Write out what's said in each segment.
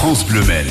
France Bleu Mel.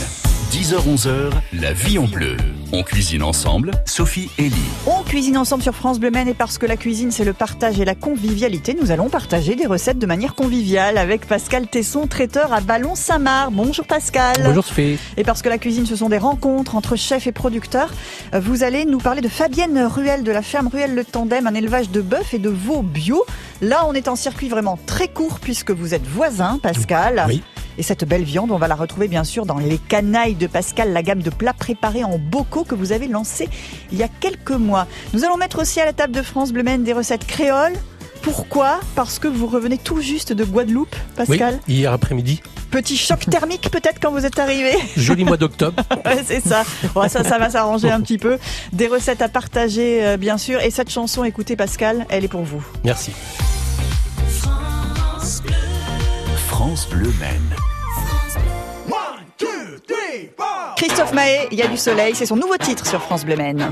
10h-11h, la vie en bleu. On cuisine ensemble, Sophie et Lee. On cuisine ensemble sur France Bleu Maine et parce que la cuisine c'est le partage et la convivialité, nous allons partager des recettes de manière conviviale avec Pascal Tesson, traiteur à Ballon-Saint-Marc. Bonjour Pascal. Bonjour Sophie. Et parce que la cuisine ce sont des rencontres entre chefs et producteurs, euh, vous allez nous parler de Fabienne Ruel de la ferme Ruel Le Tandem, un élevage de bœuf et de veaux bio. Là on est en circuit vraiment très court puisque vous êtes voisin Pascal. Oui. Et cette belle viande, on va la retrouver bien sûr dans les canailles de Pascal, la gamme de plats préparés en bocaux que vous avez lancé il y a quelques mois. Nous allons mettre aussi à la table de France Bleu des recettes créoles. Pourquoi? Parce que vous revenez tout juste de Guadeloupe, Pascal. Oui, hier après-midi. Petit choc thermique peut-être quand vous êtes arrivé. Joli mois d'octobre. ouais, c'est ça. Bon, ça, ça va s'arranger un petit peu. Des recettes à partager, euh, bien sûr. Et cette chanson, écoutez Pascal, elle est pour vous. Merci. France Bleu Maine. Christophe Mahé, il y a du soleil, c'est son nouveau titre sur France Bleu Maine.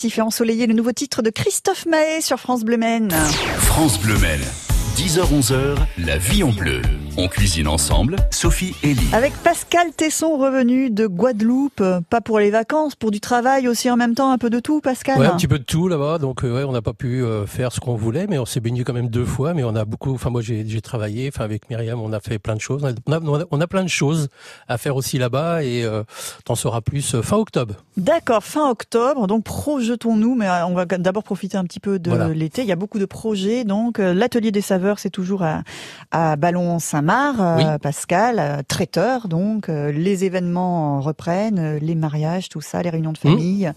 Festif et ensoleillé, le nouveau titre de Christophe Mahé sur France Bleu Maine. France Bleu Mel. 10h-11h, la vie en bleu. On cuisine ensemble, Sophie et Lee. Avec Pascal Tesson revenu de Guadeloupe, pas pour les vacances, pour du travail aussi en même temps, un peu de tout Pascal Ouais, un petit peu de tout là-bas. Donc, euh, ouais, on n'a pas pu euh, faire ce qu'on voulait, mais on s'est baigné quand même deux fois. Mais on a beaucoup. Enfin, moi, j'ai travaillé. Enfin, avec Myriam, on a fait plein de choses. On a, on a, on a plein de choses à faire aussi là-bas, et euh, t'en sauras plus euh, fin octobre. D'accord, fin octobre, donc projetons-nous, mais on va d'abord profiter un petit peu de Voilà. l'été. Il y a beaucoup de projets, donc l'atelier des saveurs, c'est toujours à, à Ballon-Saint-Marc, euh, Oui. Pascal, euh, traiteur, donc euh, les événements reprennent, euh, les mariages, tout ça, les réunions de Mmh. famille.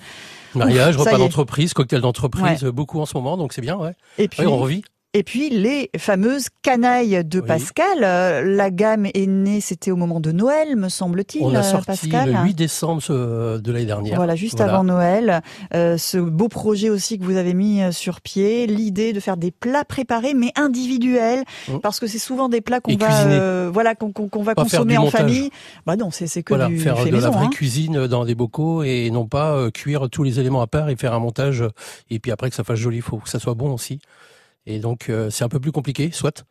Mariage, Ouf, repas d'entreprise, cocktail d'entreprise, euh, beaucoup en ce moment, donc c'est bien, ouais. Et puis, Ouais, on revit. Et puis les fameuses canailles de Oui. Pascal. Euh, la gamme est née, c'était au moment de Noël, me semble-t-il, On a euh, sorti Pascal. le 8 décembre euh, de l'année dernière. Voilà, juste Voilà. avant Noël. Euh, ce beau projet aussi que vous avez mis sur pied, l'idée de faire des plats préparés mais individuels, Mm. parce que c'est souvent des plats qu'on va, euh, voilà, qu'on va Pas consommer en montage. famille. Bah non, c'est que Voilà, du faire fait de maison. la vraie hein. cuisine dans des bocaux et non pas cuire tous les éléments à part et faire un montage et puis après que ça fasse joli, faut que ça soit bon aussi. Et donc euh, c'est un peu plus compliqué, soit.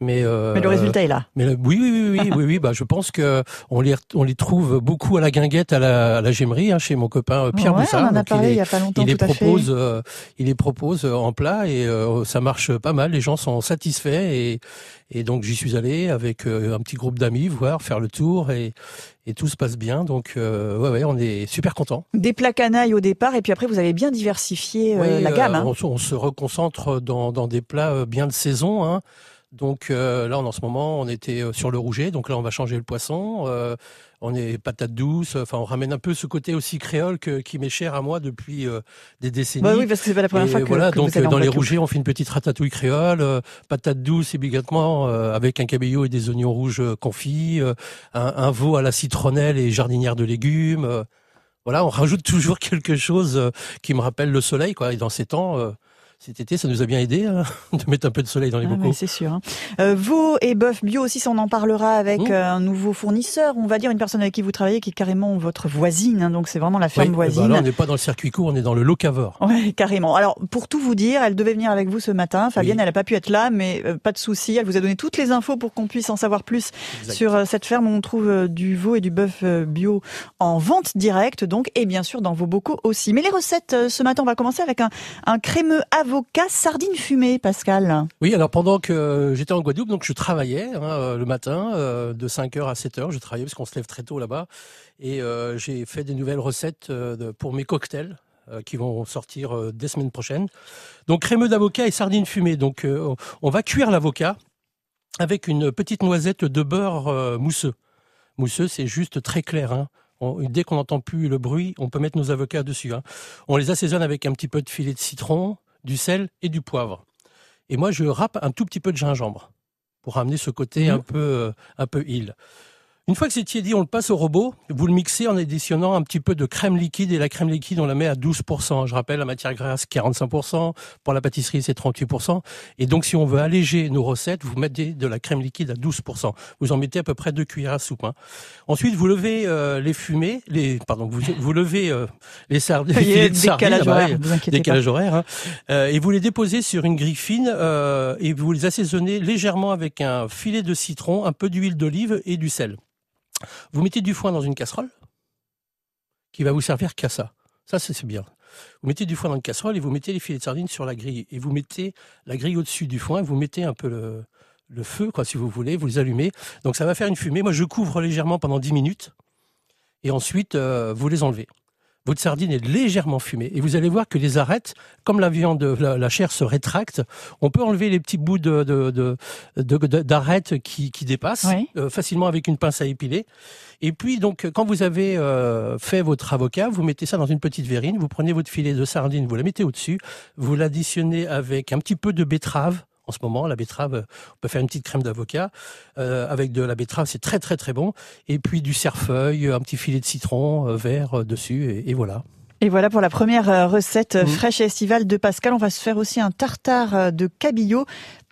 Mais, euh, Mais le résultat est là. Mais le- oui, oui, oui, oui, oui, oui, bah je pense que on les on les trouve beaucoup à la guinguette, à la, à la gemmerie, hein, chez mon copain euh, Pierre Ouais, Boussard. on en a Donc, il parlé est- il y a pas longtemps, il les propose, euh, il les propose en plat et euh, ça marche pas mal. Les gens sont satisfaits et, et donc j'y suis allé avec euh, un petit groupe d'amis voir faire le tour et, et tout se passe bien. Donc euh, ouais, ouais, on est super content. Des plats canailles au départ, et puis après vous avez bien diversifié euh, Oui, la euh, gamme. hein. on, se- on se reconcentre dans, dans des plats euh, bien de saison. Hein. Donc euh, là, en ce moment, on était euh, sur le rouget. Donc là, on va changer le poisson. Euh, on est patates douces. Enfin, on ramène un peu ce côté aussi créole que, qui m'est cher à moi depuis euh, des décennies. Bah oui, parce que c'est pas la première Et fois que, voilà, que donc vous allez euh, dans les rougets, on fait une petite ratatouille créole, euh, patates douces également, euh, avec un cabillaud et des oignons rouges confits, euh, un, un veau à la citronnelle et jardinière de légumes. euh, voilà, on rajoute toujours quelque chose euh, qui me rappelle le soleil, quoi. Et dans ces temps, euh, cet été, ça nous a bien aidé hein, de mettre un peu de soleil dans les Ah, bocaux. c'est sûr. hein. Euh, veau et bœuf bio aussi, ça, on en parlera avec Mmh. euh, un nouveau fournisseur. On va dire une personne avec qui vous travaillez qui est carrément votre voisine. hein, donc c'est vraiment la ferme Oui, bah voisine. là, on n'est pas dans le circuit court, on est dans le locavore. Ouais, carrément. Alors, pour tout vous dire, elle devait venir avec vous ce matin. Fabienne, Oui. elle n'a pas pu être là, mais euh, pas de souci. Elle vous a donné toutes les infos pour qu'on puisse en savoir plus Exact. sur euh, cette ferme où on trouve du veau et du bœuf bio en vente directe, donc, et bien sûr dans vos bocaux aussi. Mais les recettes, ce matin, on va commencer avec un, un crémeux avocat sardine fumée, Pascal. Oui, alors pendant que j'étais en Guadeloupe, donc je travaillais hein, euh, le matin euh, de 5h à 7h, je travaillais parce qu'on se lève très tôt là-bas et euh, j'ai fait des nouvelles recettes euh, pour mes cocktails euh, qui vont sortir euh, dès semaines prochaines. Donc crémeux d'avocat et sardines fumées. Donc euh, on- va cuire l'avocat avec une petite noisette de beurre euh, mousseux. Mousseux, c'est juste très clair. Hein. Dès qu'on n'entend plus le bruit, on peut mettre nos avocats dessus. hein. On les assaisonne avec un petit peu de filet de citron, du sel et du poivre. Et moi, je râpe un tout petit peu de gingembre pour ramener ce côté Mhm. un peu euh, un peu île. Une fois que c'est tiédi, on le passe au robot. Vous le mixez en additionnant un petit peu de crème liquide et la crème liquide, on la met à 12%. Je rappelle, la matière grasse, 45%. Pour la pâtisserie, c'est 38%. Et donc, si on veut alléger nos recettes, vous mettez de la crème liquide à 12%. Vous en mettez à peu près deux cuillères à soupe. hein. Ensuite, vous levez euh, les fumées, les pardon, vous, vous levez euh, les sardines, sardines, décalage bah horaire, vous décalage horaire, hein. Euh, et vous les déposez sur une grille fine euh, et vous les assaisonnez légèrement avec un filet de citron, un peu d'huile d'olive et du sel. Vous mettez du foin dans une casserole qui va vous servir qu'à ça. Ça, c'est bien. Vous mettez du foin dans une casserole et vous mettez les filets de sardines sur la grille. Et vous mettez la grille au-dessus du foin et vous mettez un peu le, le feu, quoi, si vous voulez, vous les allumez. Donc ça va faire une fumée. Moi, je couvre légèrement pendant 10 minutes. Et ensuite, euh, vous les enlevez. Votre sardine est légèrement fumée. Et vous allez voir que les arêtes, comme la viande, la, la chair se rétracte, on peut enlever les petits bouts de, de, de, de- de- d'arêtes qui, qui dépassent Oui. euh, facilement avec une pince à épiler. Et puis, donc, quand vous avez euh, fait votre avocat, vous mettez ça dans une petite verrine, vous prenez votre filet de sardine, vous la mettez au-dessus, vous l'additionnez avec un petit peu de betterave. En ce moment, la betterave, euh, on peut faire une petite crème d'avocat. Euh, avec de la betterave, c'est très très très bon. Et puis du cerfeuil, un petit filet de citron euh, vert dessus, et, et voilà. Et voilà pour la première recette Mhm. fraîche et estivale de Pascal. On va se faire aussi un tartare de cabillaud.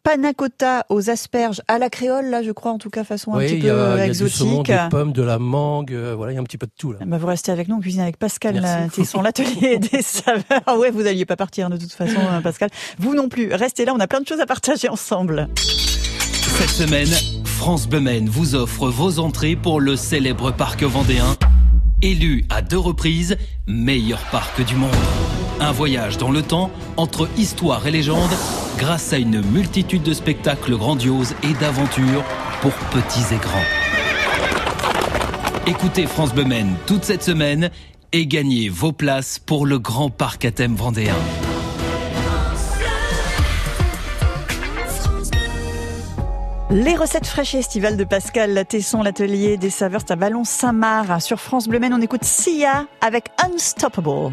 Panna cotta aux asperges à la créole, là, je crois, en tout cas, façon un petit peu y a, il y a du saumon, exotique. des pommes, de la mangue, euh, voilà, il y a un petit peu de tout là. Bah, vous restez avec nous, on cuisine avec Pascal Merci. euh, Tesson, l'atelier des saveurs. Ah ouais, vous n'alliez pas partir de toute façon, euh, Pascal. Vous non plus. Restez là, on a plein de choses à partager ensemble. Cette semaine, France Bleu Maine vous offre vos entrées pour le célèbre parc vendéen, élu à deux reprises meilleur parc du monde. Un voyage dans le temps entre histoire et légende grâce à une multitude de spectacles grandioses et d'aventures pour petits et grands. Écoutez France Maine toute cette semaine et gagnez vos places pour le grand parc à thème vendéen. Les recettes fraîches estivales de Pascal Tesson, l'atelier des saveurs, à Vallon-Saint-Marc. Sur France Bleu Maine, on écoute Sia avec Unstoppable.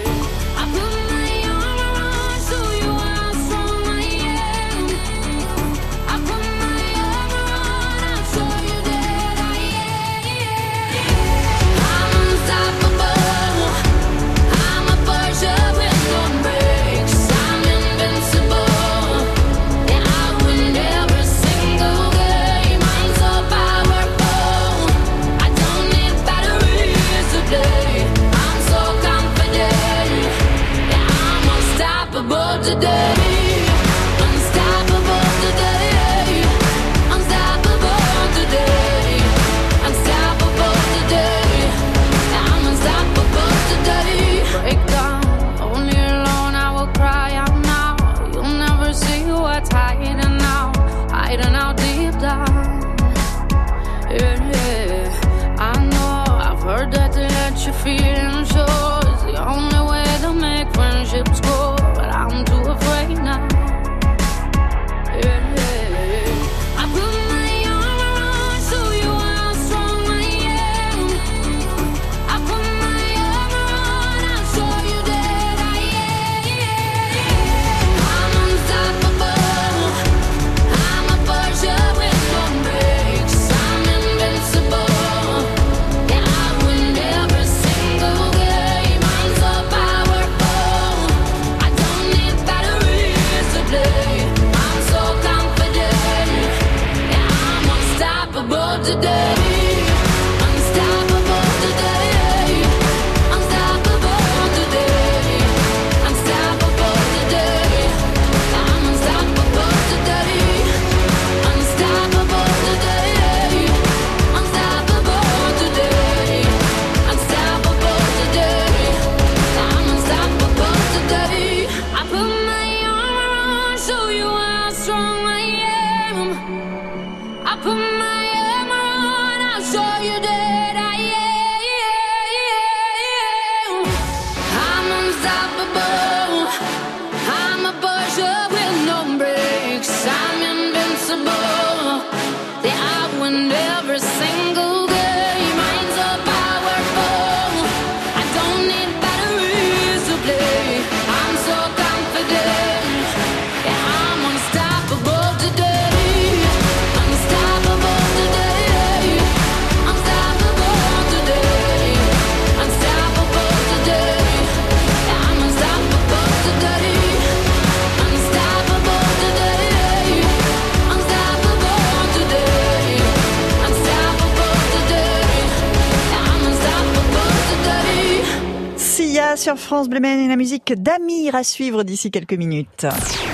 Sur France Bleu et la musique d'Amir à suivre d'ici quelques minutes.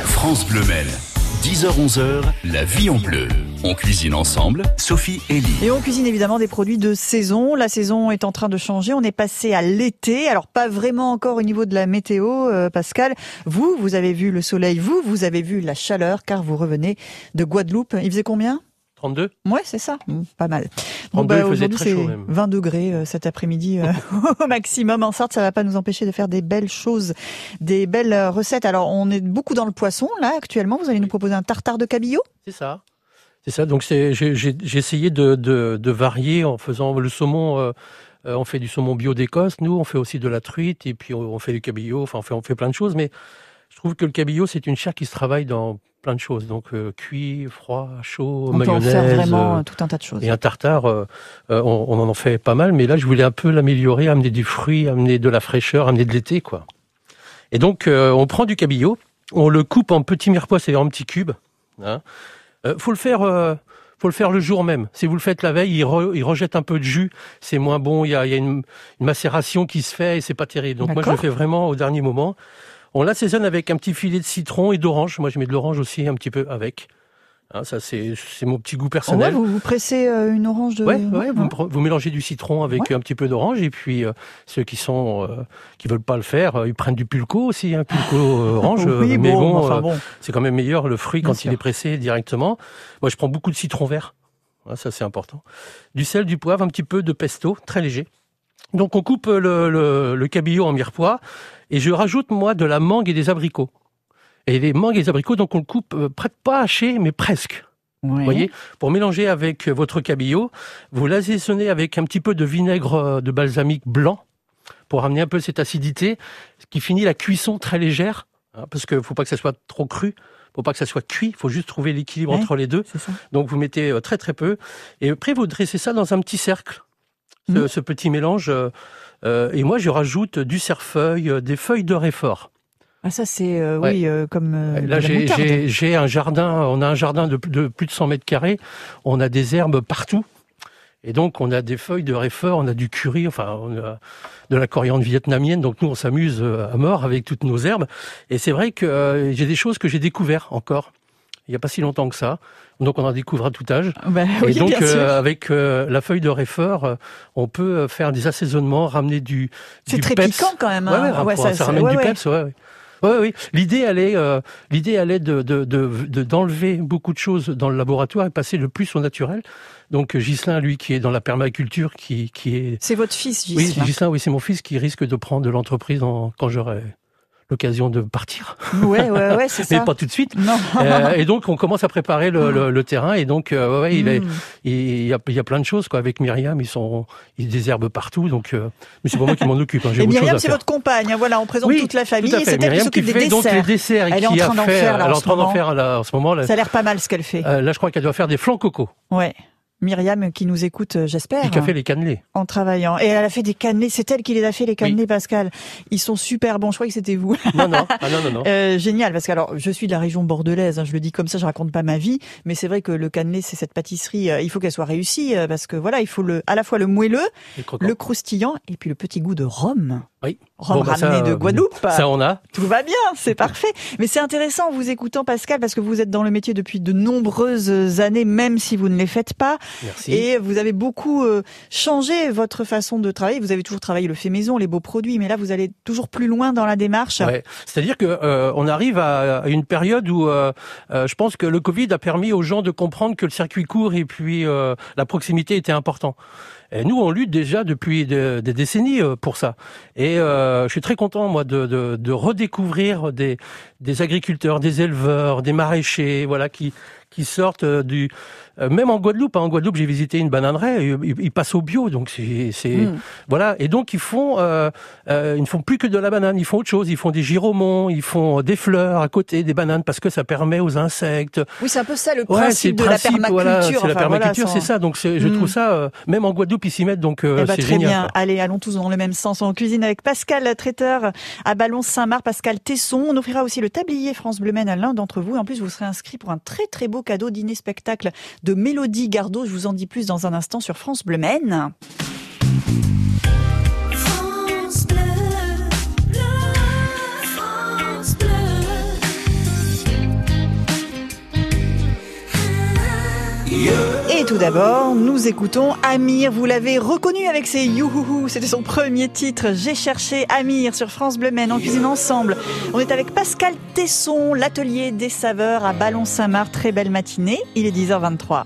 France Bleu Maine. 10h-11h, la vie en bleu. On cuisine ensemble, Sophie et Lee. Et on cuisine évidemment des produits de saison. La saison est en train de changer. On est passé à l'été. Alors pas vraiment encore au niveau de la météo, euh, Pascal. Vous, vous avez vu le soleil. Vous, vous avez vu la chaleur car vous revenez de Guadeloupe. Il faisait combien? 32 Ouais, c'est ça. Mmh, pas mal. 32, il faisait très chaud même. 20 degrés euh, cet après-midi euh, au maximum. En sorte, ça va pas nous empêcher de faire des belles choses, des belles euh, recettes. Alors, on est beaucoup dans le poisson là actuellement. Vous allez nous proposer un tartare de cabillaud? C'est ça. C'est ça. Donc j'ai essayé de, de, de varier en faisant le saumon. euh, on fait du saumon bio d'Écosse. Nous, on fait aussi de la truite et puis on, on fait du cabillaud. Enfin, on fait on fait plein de choses. Mais je trouve que le cabillaud c'est une chair qui se travaille dans plein de choses. Donc euh, cuit, froid, chaud, On peut en mayonnaise. faire vraiment euh, euh, tout un tas de choses. et un tartare, euh, on, on en fait pas mal, mais là je voulais un peu l'améliorer, amener du fruit, amener de la fraîcheur, amener de l'été, quoi. Et donc on prend du cabillaud, on le coupe en petits mirepoix, c'est-à-dire en petits cubes. Hein. Faut le faire, faut le faire le jour même. Si vous le faites la veille, il, re- il rejette un peu de jus, c'est moins bon. Il y a, il y a une, une macération qui se fait et c'est pas terrible. Donc moi je le fais vraiment au dernier moment. On l'assaisonne avec un petit filet de citron et d'orange. Moi je mets de l'orange aussi un petit peu avec. Hein, ça c'est mon petit goût Oh ouais, personnel. vous, vous pressez euh, une orange de. Ouais, ouais, vous, hein. vous mélangez du citron avec un petit peu d'orange et puis euh, ceux qui sont euh, qui veulent pas le faire, ils prennent du pulco aussi, un pulco euh, orange. oui, mais bon, bon, enfin bon. c'est quand même meilleur le fruit Bien quand sûr. il est pressé directement. Moi, je prends beaucoup de citron vert. hein, ça c'est important. Du sel, du poivre, un petit peu de pesto, très léger. Donc on coupe le, le, le cabillaud en mirepoix et je rajoute moi de la mangue et des abricots. Et les mangues et les abricots, donc on le coupe euh, pas haché, mais presque. Ouais. Vous voyez, pour mélanger avec votre cabillaud, vous l'assaisonnez avec un petit peu de vinaigre euh, de balsamique blanc pour amener un peu cette acidité, ce qui finit la cuisson très légère, hein, parce qu'il faut pas que ça soit trop cru, faut pas que ça soit cuit, il faut juste trouver l'équilibre Ouais. entre les deux. Donc vous mettez euh, très très peu, et après vous dressez ça dans un petit cercle, ce, Mhm. ce petit mélange. euh, euh, et moi je rajoute du cerfeuil, euh, des feuilles de réfort. Ah, ça, c'est, euh, Ouais. oui, euh, comme euh, Là, j'ai- moutarde. j'ai j'ai un jardin, on a un jardin de, de plus de 100 mètres carrés, on a des herbes partout. Et donc, on a des feuilles de réfort, on a du curry, enfin, on a de la coriandre vietnamienne. Donc, nous, on s'amuse à mort avec toutes nos herbes. Et c'est vrai que j'ai des choses que j'ai découvert encore. Il n'y a pas si longtemps que ça. Donc, on en découvre à tout âge. Bah, Et oui, donc, bien sûr. euh, avec euh, la feuille de réfort, euh, on peut faire des assaisonnements, ramener du, C'est du très peps. piquant quand même. Ouais, ouais, hein. ouais, ça, ça- ramène du peps, ouais, ouais. Ouais, oui. L'idée, elle est, euh, l'idée, elle est de, de, de, de- d'enlever beaucoup de choses dans le laboratoire et passer le plus au naturel. Donc, Ghislain, lui, qui est dans la permaculture, qui, qui est, C'est votre fils, oui, Ghislain. Ghislain, oui, c'est mon fils qui risque de prendre l'entreprise en, quand j'aurai l'occasion de partir. Ouais, ouais, ouais, c'est Mais ça. pas tout de suite. Non. Euh, et donc, on commence à préparer le, le, le terrain. Et donc, euh, ouais, il, est, Mm. il y a, il y a plein de choses, quoi. Avec Myriam, ils sont, ils désherbent partout. Donc, euh, mais c'est pas moi qui m'en occupe. Hein, Et Myriam, c'est votre compagne. hein, Voilà, on présente Oui, toute la famille. Tout Et c'est elle qui s'occupe des fait donc les desserts. desserts Elle est en train d'en là, en ce moment. faire là, en ce moment. Là, Ça a l'air pas mal ce qu'elle fait. Euh, là, je crois qu'elle doit faire des flancs coco. Ouais. Myriam qui nous écoute, euh, j'espère. Et qui a fait les cannelés. en travaillant. Et elle a fait des cannelés. C'est elle qui les a fait, les cannelés, Pascal. Ils sont super bons. Je crois que c'était vous. Non, non, ah, non, non, non. Euh, génial, parce que alors je suis de la région bordelaise, hein, je le dis comme ça, je raconte pas ma vie, mais c'est vrai que le cannelé, c'est cette pâtisserie, euh, il faut qu'elle soit réussie, euh, parce que voilà, il faut le, à la fois le moelleux, le croustillant, et puis le petit goût de rhum. Oui. Rhum Bon, bah, ramené ça, de euh, Guadeloupe. Ça, on a. Tout va bien, c'est parfait. Mais c'est intéressant en vous écoutant, Pascal, parce que vous êtes dans le métier depuis de nombreuses années, même si vous ne les faites pas. Merci. Et vous avez beaucoup euh, changé votre façon de travailler. Vous avez toujours travaillé le fait maison, les beaux produits, mais là, vous allez toujours plus loin dans la démarche. Ouais. C'est-à-dire que euh, on arrive à, à une période où euh, euh, je pense que le Covid a permis aux gens de comprendre que le circuit court et puis euh, la proximité était important. Et nous, on lutte déjà depuis de- des décennies pour ça. Et euh, je suis très content, moi, de redécouvrir des, des agriculteurs, des éleveurs, des maraîchers, voilà, qui qui sortent euh, du euh, même en Guadeloupe. hein. en Guadeloupe, j'ai visité une bananeraie. et Ils, passent au bio, donc c'est c'est- Mm. voilà. Et donc ils font euh, euh, ils ne font plus que de la banane, ils font autre chose. Ils font des giromons, ils font des fleurs à côté des bananes parce que ça permet aux insectes. Oui, c'est un peu ça le Ouais, principe de la permaculture. voilà, c'est la voilà, permaculture, sans- c'est ça. Donc je trouve ça, euh, même en Guadeloupe, ils s'y mettent, donc euh, Eh ben, c'est très génial. bien. Allez, allons tous dans le même sens. On cuisine avec Pascal, traiteur à Ballon-Saint-Marc, Pascal Tesson. On offrira aussi le tablier France Bleu Maine à l'un d'entre vous. En plus, vous serez inscrit pour un très très beau cadeau dîner-spectacle de Mélodie Gardot. Je vous en dis plus dans un instant sur France Bleu Maine. Bleu. Et tout d'abord, nous écoutons Amir. Vous l'avez reconnu avec ses youhouhou. C'était son premier titre. J'ai cherché Amir sur France Bleu Maine en cuisine ensemble. On est avec Pascal Tesson, l'atelier des saveurs à Ballon-Saint-Marc. Très belle matinée. Il est 10h23.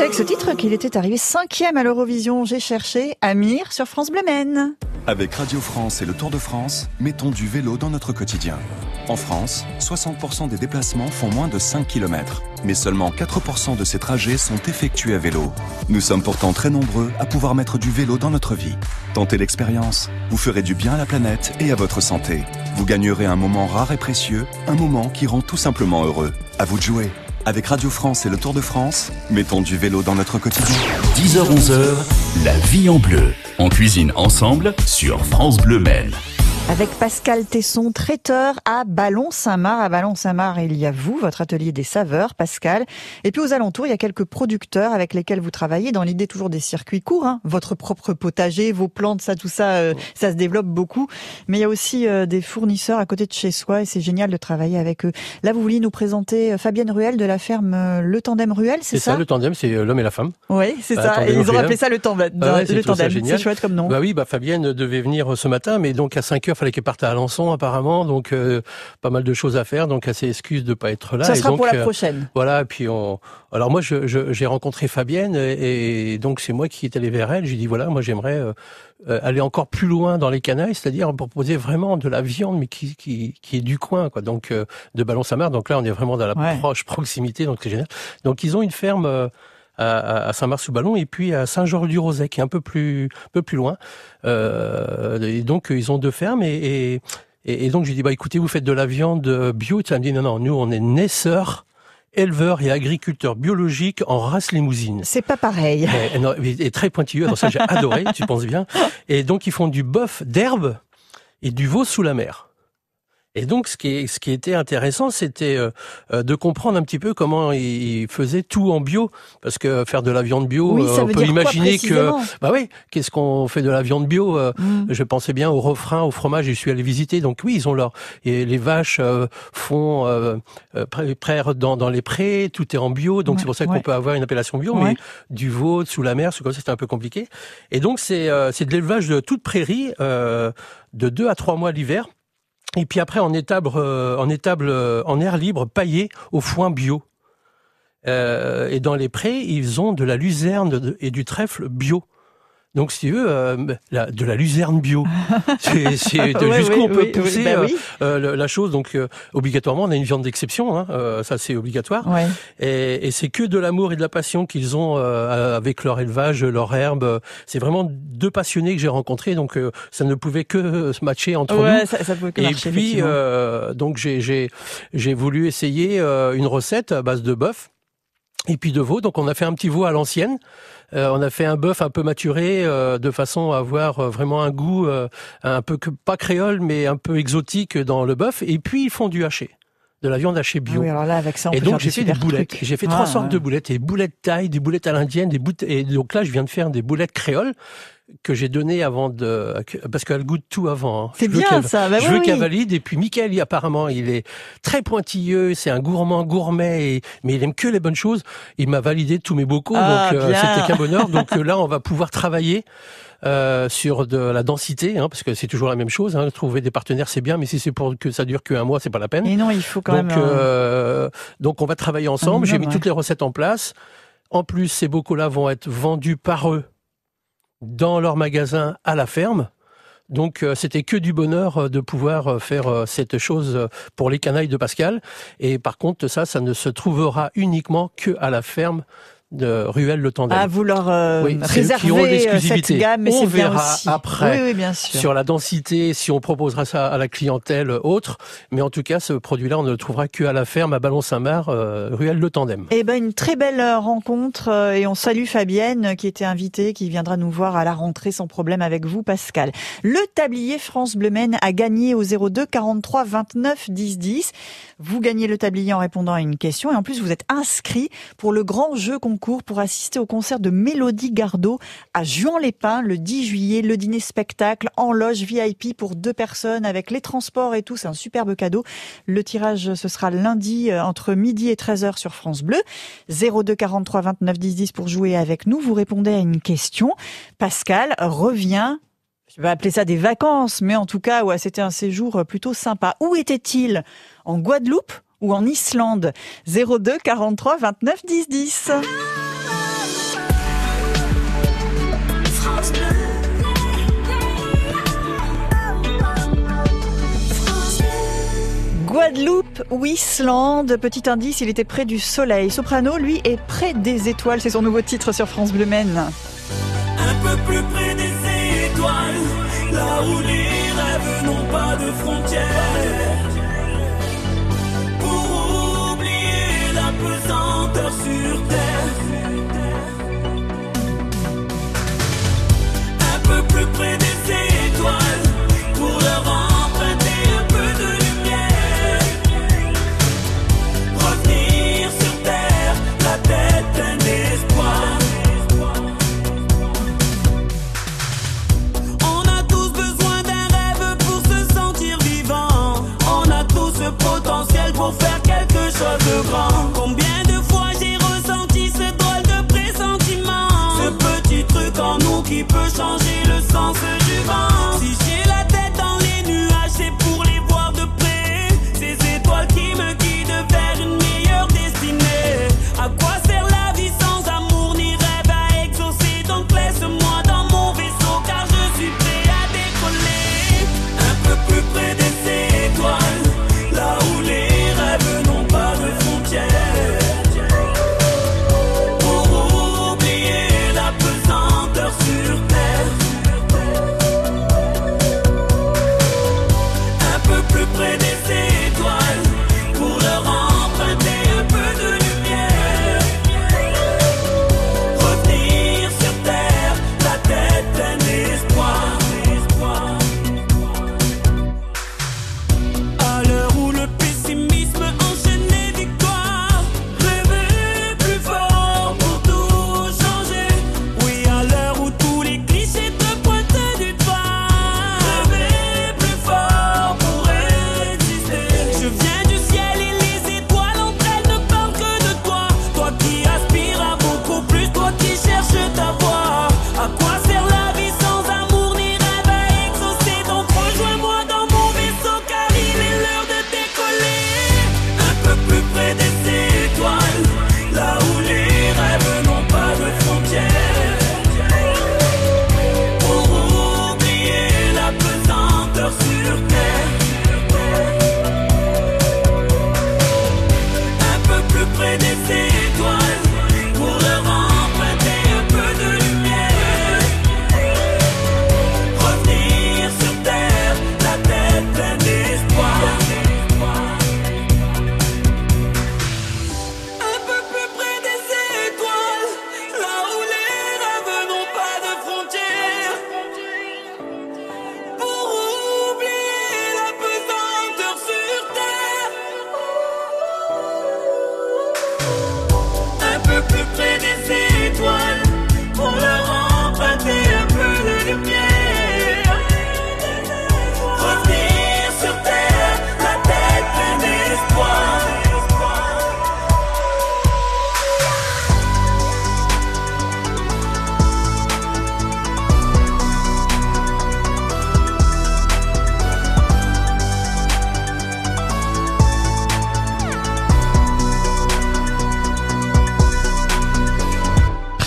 Avec ce titre qu'il était arrivé cinquième à l'Eurovision. J'ai cherché Amir sur France Bleu. Avec Radio France et le Tour de France, mettons du vélo dans notre quotidien. En France, 60% des déplacements font moins de 5 km, mais seulement 4% de ces trajets sont effectués à vélo. Nous sommes pourtant très nombreux à pouvoir mettre du vélo dans notre vie. Tentez l'expérience, vous ferez du bien à la planète et à votre santé. Vous gagnerez un moment rare et précieux, un moment qui rend tout simplement heureux. À vous de jouer. Avec Radio France et le Tour de France, mettons du vélo dans notre quotidien. 10h-11h, la vie en bleu. On cuisine ensemble sur France Bleu Maine. Avec Pascal Tesson, traiteur à Ballon-Saint-Marc. À Ballon-Saint-Marc, il y a vous, votre atelier des saveurs, Pascal. Et puis aux alentours, il y a quelques producteurs avec lesquels vous travaillez dans l'idée toujours des circuits courts. hein. Votre propre potager, vos plantes, ça, tout ça, euh, ça se développe beaucoup. Mais il y a aussi euh, des fournisseurs à côté de chez soi et c'est génial de travailler avec eux. Là, vous vouliez nous présenter euh, Fabienne Ruel de la ferme Le Tandem Ruel, c'est C'est ça, ça, le tandem, c'est l'homme et la femme. Oui, c'est Bah, ça. Et ils ont appelé ça le tandem. Ah ouais, c'est le tandem. C'est chouette comme nom. Bah oui, bah Fabienne devait venir ce matin, mais donc à 5 heures, fallait qu'elle parte à Alençon apparemment, donc euh, pas mal de choses à faire, donc elle s'excuse de pas être là. ça et sera donc, pour la euh, prochaine. Voilà, et puis on. Alors moi, je- je- j'ai rencontré Fabienne et, et donc c'est moi qui est allé vers elle. J'ai dit voilà, moi j'aimerais euh, euh, aller encore plus loin dans les canailles, c'est-à-dire proposer vraiment de la viande, mais qui qui, qui est du coin, quoi. Donc euh, de Ballon Saint-Marc. Donc là, on est vraiment dans la Ouais. proche proximité, donc c'est génial. Donc ils ont une ferme. Euh, à, Saint-Marc-sous-Ballon et puis à Saint-Georges-du-Rosay qui est un peu plus un peu plus loin. Euh, et donc euh, ils ont deux fermes et, et, et- et donc j'ai dit bah écoutez vous faites de la viande bio. Ça me dit non non nous on est naisseurs éleveurs et agriculteurs biologiques en race limousine. C'est pas pareil. Et, non, et- et très pointilleux, alors ça j'ai adoré, tu penses bien. Et donc ils font du bœuf d'herbe et du veau sous la mer. Et donc, ce qui, est, ce qui était intéressant, c'était euh, euh, de comprendre un petit peu comment ils faisaient tout en bio, parce que faire de la viande bio, Oui, euh, on peut imaginer que, bah oui, qu'est-ce qu'on fait de la viande bio euh, Mm. Je pensais bien au refrain, au fromage, je suis allé visiter. Donc oui, ils ont leur, et les vaches euh, font euh, près dans, dans les prés, tout est en bio, donc Ouais, c'est pour ça qu'on ouais. peut avoir une appellation bio, Ouais. mais du veau sous la mer, c'est comme ça, c'était un peu compliqué. Et donc c'est euh, c'est de l'élevage de toute prairie, euh, de deux à trois mois l'hiver. Et puis après en étable, euh, en étable, euh, en air libre, paillé au foin bio. Euh, et dans les prés, ils ont de la luzerne et du trèfle bio. Donc si eux, euh, la- de la luzerne bio, c'est jusqu'où oui, on peut oui, pousser bah euh, euh, la chose. Donc euh, obligatoirement, on a une viande d'exception, hein, euh, ça c'est obligatoire. Ouais. Et, et c'est que de l'amour et de la passion qu'ils ont euh, avec leur élevage, leur herbe. C'est vraiment deux passionnés que j'ai rencontrés, donc euh, ça ne pouvait que se matcher entre Ouais, nous. ça, ça peut que Et marcher, puis euh, donc j'ai voulu essayer une recette à base de bœuf et puis de veau. Donc on a fait un petit veau à l'ancienne. Euh, on a fait un bœuf un peu maturé euh, de façon à avoir euh, vraiment un goût euh, un peu que pas créole mais un peu exotique dans le bœuf. Et puis ils font du haché, de la viande hachée Ah bio. oui, alors là, avec ça, on Et peut donc j'ai fait des boulettes. J'ai fait Ah, trois sortes de boulettes, des boulettes taille, des boulettes à l'indienne, des boulettes. Et donc là, je viens de faire des boulettes créoles que j'ai données avant de parce qu'elle goûte tout avant. hein. C'est bien ça. Bah je oui, veux oui. qu'elle valide. Et puis Michael, il, apparemment, il est très pointilleux. C'est un gourmand gourmet, et- mais il aime que les bonnes choses. Il m'a validé tous mes bocaux, Ah, donc euh, c'était qu'un bonheur. Donc euh, là, on va pouvoir travailler. euh, sur de la densité, hein, parce que c'est toujours la même chose. Hein, trouver des partenaires, c'est bien, mais si c'est pour que ça dure qu'un mois, c'est pas la peine. Et non, il faut quand Donc, même. euh, euh, donc on va travailler ensemble. J'ai mis toutes les recettes en place. En plus, ces bocaux-là vont être vendus par eux dans leur magasin à la ferme. Donc euh, c'était que du bonheur euh, de pouvoir euh, faire cette chose pour les canailles de Pascal. Et par contre, ça, ça ne se trouvera uniquement que à la ferme de Ruelle Le Tandem. à euh, Oui, eux réserver qui ont euh, cette gamme, mais On bien verra aussi. après Oui, oui, bien sûr. sur la densité, si on proposera ça à la clientèle autre. Mais en tout cas, ce produit-là, on ne le trouvera que à la ferme à Ballon-Saint-Marc, euh, ruelle Le Tandem. Eh ben une très belle euh, rencontre euh, et on salue Fabienne euh, qui était invitée, qui viendra nous voir à la rentrée sans problème avec vous Pascal. Le tablier France Bleu a gagné au 02 43 29 10 10. Vous gagnez le tablier en répondant à une question et en plus vous êtes inscrit pour le grand jeu concours pour assister au concert de Mélodie Gardot à Juan-les-Pins le 10 juillet, le dîner spectacle en loge VIP pour deux personnes avec les transports et tout, c'est un superbe cadeau. Le tirage ce sera lundi euh, entre midi et 13h sur France Bleu. 02 43 29 10 10 pour jouer avec nous. Vous répondez à une question. Pascal revient. Je vais appeler ça des vacances, mais en tout cas, ouais, c'était un séjour plutôt sympa. Où était-il? En Guadeloupe? ou en Islande. 02 43 29 10 10. Guadeloupe ou Islande, petit indice, il était près du soleil. Soprano, lui, est près des étoiles. C'est son nouveau titre sur France Bleu Maine. Un peu plus près des étoiles, là où les rêves n'ont pas de frontières. Sur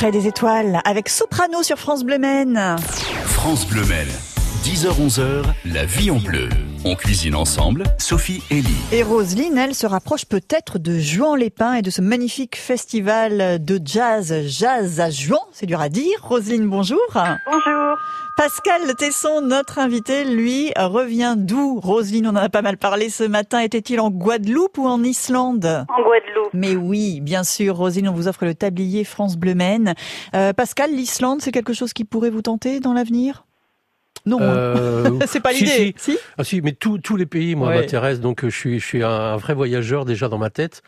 Près des étoiles, avec Soprano sur France Bleu Maine. France Bleu Maine. 10h-11h, la vie en bleu. On cuisine ensemble, Sophie et Lee. Et Roselyne, elle, se rapproche peut-être de Juan Lépin et de ce magnifique festival de jazz, jazz à Juan, c'est dur à dire. Roselyne, bonjour. Bonjour. Pascal Tesson, notre invité, lui, revient d'où? Roselyne, on en a pas mal parlé ce matin. Était-il en Guadeloupe ou en Islande? En Guadeloupe. Mais oui, bien sûr, Roselyne, on vous offre le tablier France Bleu Maine. Euh, Pascal, l'Islande, c'est quelque chose qui pourrait vous tenter dans l'avenir? Non. Euh, c'est pas si, l'idée. si. Ah si, mais tous tous les pays, moi, Ouais. m'intéressent. Donc, euh, je suis, je suis un vrai voyageur déjà dans ma tête.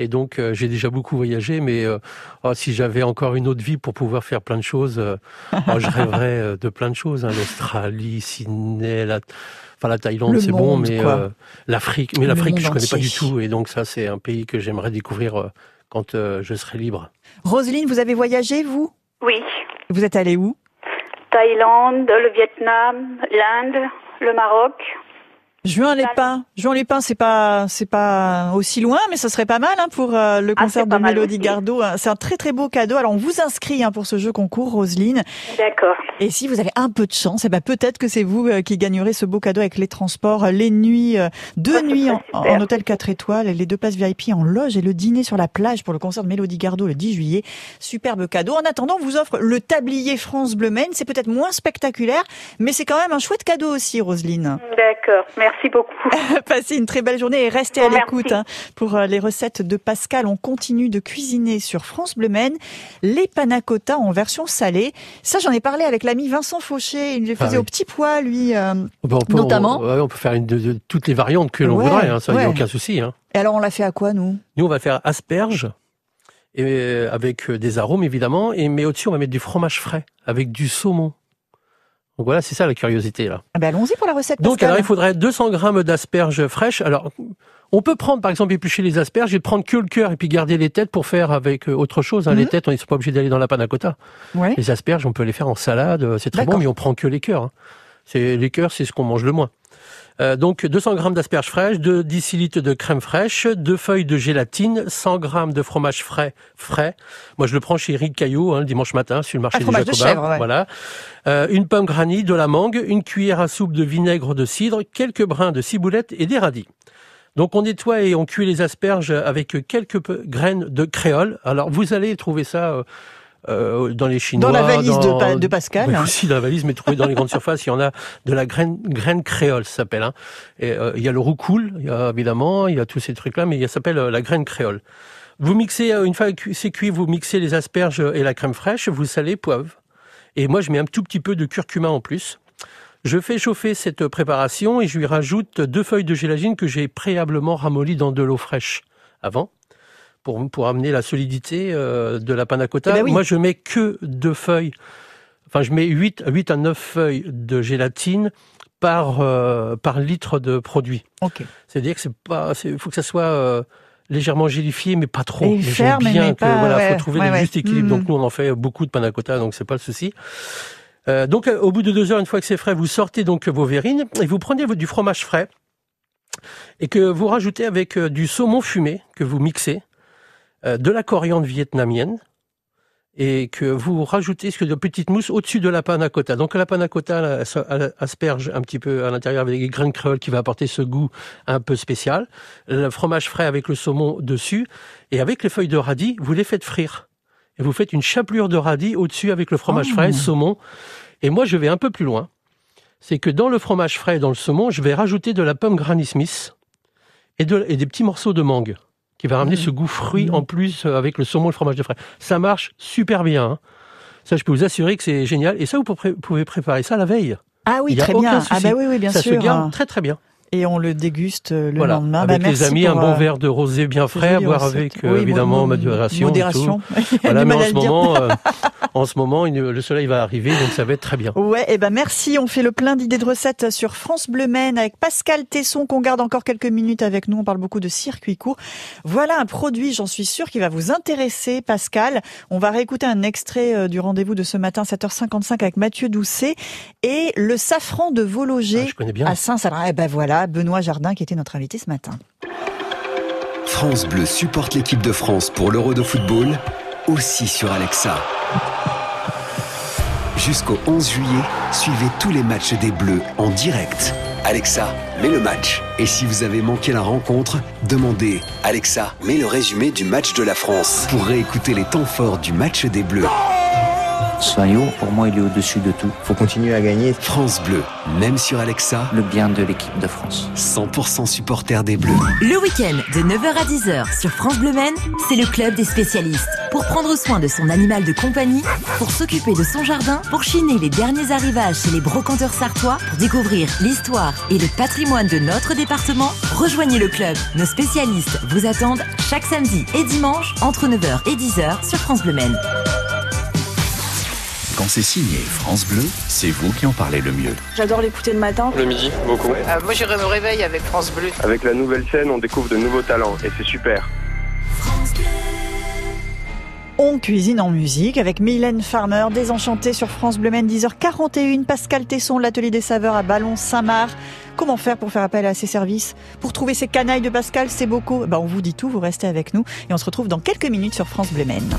Et donc, euh, j'ai déjà beaucoup voyagé. Mais euh, oh, si j'avais encore une autre vie pour pouvoir faire plein de choses, euh, oh, je rêverais euh, de plein de choses. hein. L'Australie, Sydney, la, enfin, la Thaïlande, c'est bon. Mais euh, l'Afrique, mais l'Afrique, je connais pas du tout. Et donc, ça, c'est un pays que j'aimerais découvrir euh, quand euh, je serai libre. Roselyne, vous avez voyagé, vous? Oui. Vous êtes allé où? Thaïlande, le Vietnam, l'Inde, le Maroc. Juin les pins. Juin les pins, c'est pas, c'est pas aussi loin, mais ça serait pas mal hein, pour euh, le Ah, concert de Mélodie. Gardot. hein. C'est un très très beau cadeau. Alors on vous inscrit hein, pour ce jeu concours, Roselyne. D'accord. Et si vous avez un peu de chance, eh ben peut-être que c'est vous euh, qui gagnerez ce beau cadeau avec les transports, euh, les nuits, euh, deux Ah, nuits en hôtel 4 étoiles, les deux places VIP en loge et le dîner sur la plage pour le concert de Mélodie Gardot le 10 juillet. Superbe cadeau. En attendant, on vous offre le tablier France Bleu Maine. C'est peut-être moins spectaculaire, mais c'est quand même un chouette cadeau aussi, Roselyne. D'accord. Merci beaucoup. Passez une très belle journée et restez à Merci. l'écoute hein, pour euh, les recettes de Pascal. On continue de cuisiner sur France Bleu Maine les panna cotta en version salée. Ça, j'en ai parlé avec l'ami Vincent Fauché. Il les faisait Ah oui. au petit pois, lui. euh. Ben, on peut, Notamment. on, ouais, on peut faire une de, de- toutes les variantes que l'on Ouais, voudrait, hein, ça, il n'y a aucun souci. Hein. Et alors, on l'a fait à quoi, nous? Nous, on va faire asperges, et, euh, avec des arômes évidemment, et, mais au-dessus, on va mettre du fromage frais, avec du saumon. Donc voilà, c'est ça la curiosité là. ah ben, Allons-y pour la recette, Donc Pascal. alors, il faudrait 200 grammes d'asperges fraîches. Alors, on peut prendre par exemple éplucher les asperges et prendre que le cœur et puis garder les têtes pour faire avec euh, autre chose. hein. Les Mhm. têtes, on n'est pas obligé d'aller dans la panna cotta. Ouais. Les asperges, on peut les faire en salade, euh, c'est très bon, mais on prend que les cœurs. hein. C'est les cœurs, c'est ce qu'on mange le moins. Euh, donc 200 grammes d'asperges fraîches, 2 décilitres de crème fraîche, 2 feuilles de gélatine, 100 grammes de fromage frais frais. Moi je le prends chez Eric Caillot hein, le dimanche matin sur le marché Ah, des de Jacobins. chèvre, ouais. Voilà. Euh, une pomme granny, de la mangue, une cuillère à soupe de vinaigre de cidre, quelques brins de ciboulette et des radis. Donc on nettoie et on cuit les asperges avec quelques graines de créole. Alors vous allez trouver ça euh, dans les chinois. Dans la valise de, dans- Pa- de Pascal. oui, aussi dans la valise, mais trouvé dans les grandes surfaces, il y en a de la graine, graine créole, ça s'appelle. Hein. Et, euh, il y a le roucoule, il y a évidemment, il y a tous ces trucs-là, mais il s'appelle euh, la graine créole. Vous mixez, euh, une fois que c'est cuit, vous mixez les asperges et la crème fraîche, vous salez, poivre. Et moi, je mets un tout petit peu de curcuma en plus. Je fais chauffer cette préparation et je lui rajoute deux feuilles de gélatine que j'ai préalablement ramollies dans de l'eau fraîche avant pour, pour amener la solidité euh, de la panna cotta. Eh ben oui. Moi, je mets que deux feuilles. Enfin, je mets 8, 8 à 9 feuilles de gélatine par, euh, par litre de produit. Ok. C'est-à-dire que c'est pas, il faut que ça soit euh, légèrement gélifié, mais pas trop. Et Mais ferme, mais bien que, pas- voilà, ouais, faut trouver ouais, le ouais. juste équilibre. Mm. Donc nous, on en fait beaucoup de panna cotta, donc c'est pas le souci. Euh, donc, au bout de deux heures, une fois que c'est frais, vous sortez donc vos verrines et vous prenez du fromage frais et que vous rajoutez avec du saumon fumé que vous mixez, de la coriandre vietnamienne et que vous rajoutez ce que de petites mousses au-dessus de la panna cotta. Donc la panna cotta là, ça- elle asperge un petit peu à l'intérieur avec des graines créoles qui va apporter ce goût un peu spécial. Le fromage frais avec le saumon dessus et avec les feuilles de radis, vous les faites frire. Et vous faites une chapelure de radis au-dessus avec le fromage Oh. frais, saumon. Et moi, je vais un peu plus loin. C'est que dans le fromage frais et dans le saumon, je vais rajouter de la pomme Granny Smith et, de- et des petits morceaux de mangue qui va ramener ce goût fruit en plus euh, avec le saumon et le fromage de frais. Ça marche super bien. hein. Ça, je peux vous assurer que c'est génial. Et ça, vous pouvez préparer ça la veille. Ah oui, Il y a très aucun bien. souci. Ah bah oui, oui, bien ça sûr. se garde très très bien. Et on le déguste euh, le voilà. lendemain. Avec Bah, les amis, un bon euh, verre de rosé bien frais, à boire avec euh, Oui, évidemment mo- modération. et modération. tout. Voilà, mais en ce moment, euh, en ce moment, le soleil va arriver, donc ça va être très bien. Ouais, et ben merci. On fait le plein d'idées de recettes sur France Bleu Maine avec Pascal Tesson qu'on garde encore quelques minutes avec nous. On parle beaucoup de circuit court. Voilà un produit, j'en suis sûre, qui va vous intéresser, Pascal. On va réécouter un extrait du rendez-vous de ce matin, 7h55 avec Mathieu Doucet et le safran de Vologer Ah, je connais bien. à Saint-Salin. Et ben voilà, Benoît Jardin qui était notre invité ce matin. France Bleu supporte l'équipe de France pour l'Euro de football, aussi sur Alexa. Jusqu'au 11 juillet, suivez tous les matchs des Bleus en direct. Alexa, mets le match. Et si vous avez manqué la rencontre, demandez Alexa, mets le résumé du match de la France pour réécouter les temps forts du match des Bleus. Soyons, pour moi, il est au-dessus de tout. Faut continuer à gagner France Bleu, même sur Alexa, le bien de l'équipe de France. 100% supporter des Bleus. Le week-end de 9h à 10h sur France Bleu Maine, c'est le club des spécialistes. Pour prendre soin de son animal de compagnie, pour s'occuper de son jardin, pour chiner les derniers arrivages chez les brocanteurs sartois, pour découvrir l'histoire et le patrimoine de notre département, rejoignez le club. Nos spécialistes vous attendent chaque samedi et dimanche entre 9h et 10h sur France Bleu Maine. Quand c'est signé France Bleu, c'est vous qui en parlez le mieux. J'adore l'écouter le matin. Le midi, beaucoup. Euh, moi, j'irai me réveiller avec France Bleu. Avec la nouvelle scène, on découvre de nouveaux talents et c'est super. On cuisine en musique avec Mylène Farmer, Désenchantée sur France Bleu Maine, 10h41, Pascal Tesson, l'atelier des saveurs à Ballon-Saint-Marc. Comment faire pour faire appel à ces services? Pour trouver ces canailles de Pascal, c'est beaucoup. Ben, on vous dit tout, vous restez avec nous et on se retrouve dans quelques minutes sur France Bleu Maine.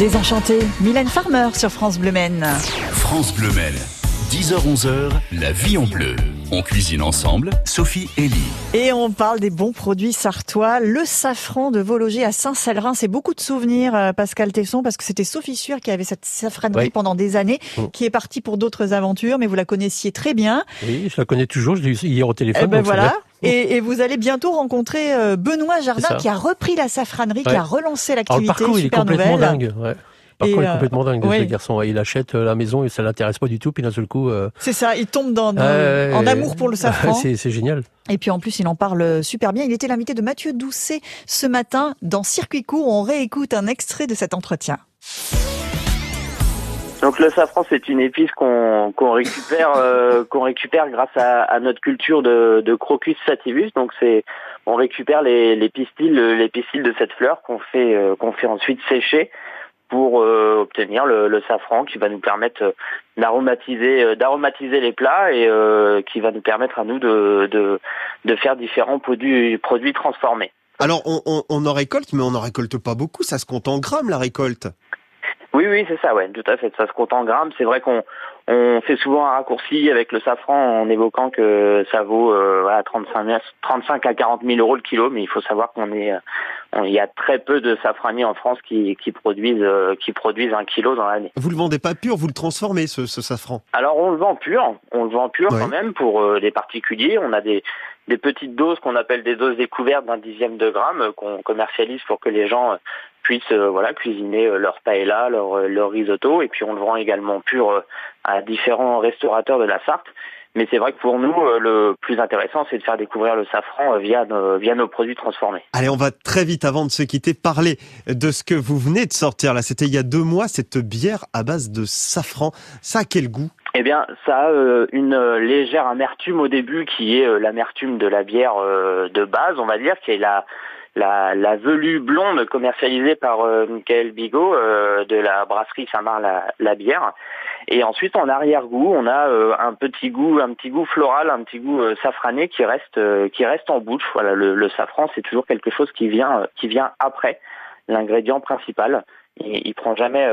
Désenchanté, Mylène Farmer sur France Bleu Maine. France Bleu Maine, 10h-11h, la vie en bleu. On cuisine ensemble, Sophie et Lee. Et on parle des bons produits sartois. Le safran de Vologer à Saint-Célerin, c'est beaucoup de souvenirs, euh, Pascal Tesson, parce que c'était Sophie Sûr qui avait cette safranerie Oui. pendant des années, Mm. qui est partie pour d'autres aventures, mais vous la connaissiez très bien. Oui, je la connais toujours, je l'ai eu hier au téléphone. Eh ben voilà. Et, et vous allez bientôt rencontrer euh, Benoît Jardin qui a repris la safranerie, qui a relancé Alors, le l'activité. parcours, il est complètement nouvelle. dingue. Ouais. Par contre, il est euh, complètement dingue, ouais. ce garçon. Il achète euh, la maison et ça l'intéresse pas du tout, puis d'un seul coup. euh, C'est ça, il tombe dans, en amour pour le safran. c'est c'est génial. Et puis en plus, il en parle super bien. Il était l'invité de Mathieu Doucet ce matin dans Circuit Court. On réécoute un extrait de cet entretien. Donc le safran, c'est une épice qu'on qu'on récupère, euh, qu'on récupère grâce à, à notre culture de, de Crocus sativus. Donc c'est, on récupère les, les pistils, les pistils de cette fleur qu'on fait, euh, qu'on fait ensuite sécher pour euh, obtenir le, le safran qui va nous permettre euh, d'aromatiser, euh, d'aromatiser les plats et euh, qui va nous permettre à nous de, de, de faire différents produits, produits transformés. Alors, on, on, on en récolte, mais on n'en récolte pas beaucoup. Ça se compte en grammes, la récolte. Oui, oui, c'est ça, ouais, tout à fait. Ça se compte en grammes. C'est vrai qu'on on fait souvent un raccourci avec le safran en évoquant que ça vaut euh, voilà, 35, 000 35 à 40 000 euros le kilo, mais il faut savoir qu'on est, euh, on- il y a très peu de safraniers en France qui, qui produisent, euh, qui produisent un kilo dans l'année. Vous le vendez pas pur, vous le transformez, ce, ce safran? Alors on le vend pur, on le vend pur Ouais. quand même pour euh, les particuliers. On a des, des petites doses qu'on appelle des doses découvertes d'un dixième de gramme qu'on commercialise pour que les gens puissent euh, voilà cuisiner euh, leur paella, leur, euh, leur risotto, et puis on le vend également pur à différents restaurateurs de la Sarthe. Mais c'est vrai que pour nous, le plus intéressant, c'est de faire découvrir le safran via nos, via nos produits transformés. Allez, on va très vite, avant de se quitter, parler de ce que vous venez de sortir. Là, c'était il y a deux mois, cette bière à base de safran. Ça a quel goût? Eh bien, ça a euh, une euh, légère amertume au début, qui est euh, l'amertume de la bière de base, on va dire, qui est la la, velue blonde commercialisée par euh, Michael Bigot euh, de la brasserie Saint-Marc la, la bière. Et ensuite, en arrière-goût, on a euh, un petit goût, un petit goût floral, un petit goût euh, safrané qui reste qui reste en bouche. Voilà, le, safran, c'est toujours quelque chose qui vient qui vient après l'ingrédient principal. Il, il prend jamais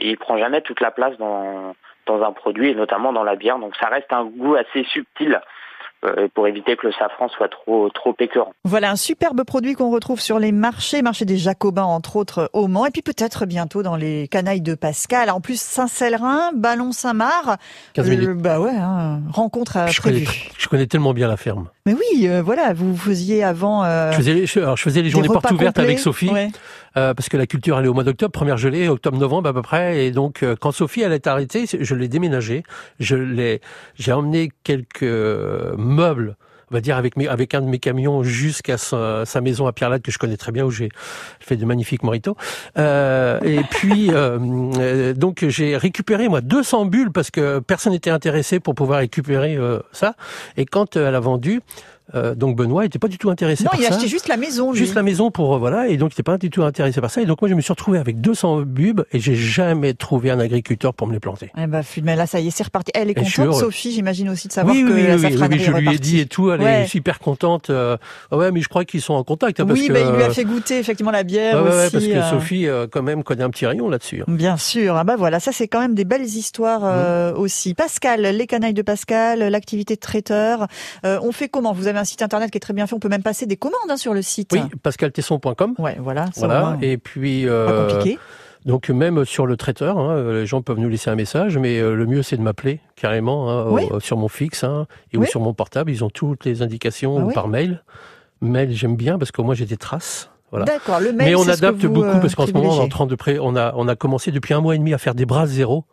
il prend jamais toute la place dans un produit et notamment dans la bière. Donc ça reste un goût assez subtil euh, pour éviter que le safran soit trop trop écœurant. Voilà un superbe produit qu'on retrouve sur les marchés, marché des Jacobins entre autres au Mans, et puis peut-être bientôt dans les canailles de Pascal. En plus, Saint-Célerin, Ballon-Saint-Marc. 15 minutes. Euh, bah ouais, hein, rencontre à Je connais, prévue. je connais tellement bien la ferme. Mais oui, euh, voilà, vous faisiez avant. euh, Je faisais, les, je, alors je faisais les journées portes ouvertes complets, avec Sophie, ouais. euh, parce que la culture elle est au mois d'octobre, première gelée, octobre-novembre à peu près, et donc euh, quand Sophie elle est arrêtée, je l'ai déménagée, je l'ai, j'ai emmené quelques meubles. On va dire avec, avec un de mes camions jusqu'à sa, maison à Pierre-Latte que je connais très bien où j'ai fait de magnifiques moritos. Euh, et puis euh, euh, donc j'ai récupéré moi 200 bulles parce que personne n'était intéressé pour pouvoir récupérer ça. Et quand elle a vendu, euh, donc Benoît était pas du tout intéressé Non, par il a ça. acheté juste la maison, lui. Juste la maison pour euh, voilà et donc il n'était pas du tout intéressé par ça et donc moi je me suis retrouvé avec 200 bulbes et j'ai jamais trouvé un agriculteur pour me les planter. Eh ben, mais là, ça y est, c'est reparti. Elle est Et contente, heureux. Sophie, j'imagine aussi de savoir oui, que oui, la oui, oui, je est lui ai dit et tout, elle Ouais. est super contente. euh, ah ouais, mais je crois qu'ils sont en contact. hein, parce oui, que, bah, il lui a euh, fait goûter effectivement la bière ouais, aussi. parce que euh, Sophie euh, quand même connaît un petit rayon là-dessus. hein. Bien sûr. Ah bah voilà, ça c'est quand même des belles histoires Mmh. euh, aussi. Pascal, les canailles de Pascal, l'activité de traiteur. Euh, on fait comment? Vous avez un site internet qui est très bien fait. On peut même passer des commandes hein, sur le site. Oui, pascaltesson.com. Ouais, voilà. Voilà. Et puis. Pas euh, compliqué. Donc même sur le traiteur, hein, euh, les gens peuvent nous laisser un message, mais euh, le mieux c'est de m'appeler carrément hein, Oui. sur mon fixe hein, et Oui. ou sur mon portable. Ils ont toutes les indications Ah ou oui. par mail. Mail j'aime bien parce qu'au moins j'ai des traces. Voilà. D'accord, le mail, Mais on c'est ce que adapte vous, beaucoup euh, parce qu'en ce moment on est en train de pré... on a on a commencé depuis un mois et demi à faire des bras zéro.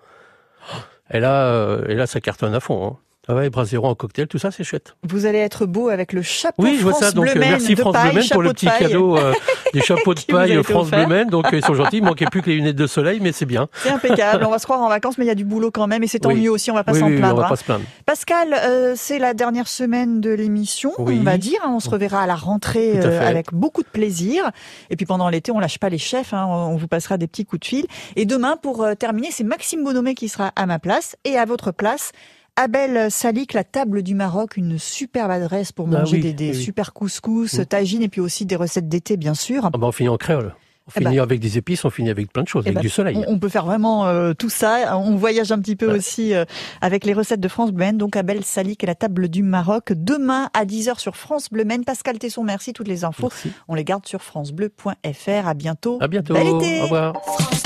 Et là euh, et là ça cartonne à fond. Ah ouais, bras zéro en cocktail, tout ça c'est chouette. Vous allez être beau avec le chapeau Oui, je vois France ça. Donc Bleu euh, merci France paille, Bleu pour le petit paille. cadeau euh, des chapeaux de paille été France Bleu. Maine. Donc euh, ils sont gentils. Il manquait plus que les lunettes de soleil, mais c'est bien. C'est impeccable. On va se croire en vacances, mais il y a du boulot quand même, et c'est tant Oui. mieux aussi. On va pas Oui, s'en oui, plaindre. on va hein. pas se plaindre. Pascal, euh, c'est la dernière semaine de l'émission, on va dire. hein. On se reverra à la rentrée à euh, avec beaucoup de plaisir. Et puis pendant l'été, on lâche pas les chefs. hein. On vous passera des petits coups de fil. Et demain, pour euh, terminer, c'est Maxime Bonomé qui sera à ma place et à votre place. Abel Salik, la table du Maroc, une superbe adresse pour Ah manger oui, des, des oui, oui. super couscous, Mm. tagines et puis aussi des recettes d'été, bien sûr. Ah bah, on finit en créole. On Eh finit ben. avec des épices, on finit avec plein de choses, Eh avec ben, du soleil. On, on peut faire vraiment euh, tout ça. On voyage un petit peu aussi euh, avec les recettes de France Bleu. Donc Abel Salik et la table du Maroc. Demain à 10h sur France Bleu Maine. Pascal Tesson, merci. Toutes les infos, on les garde sur francebleu.fr. À bientôt. À bientôt. Bel été. Au revoir. France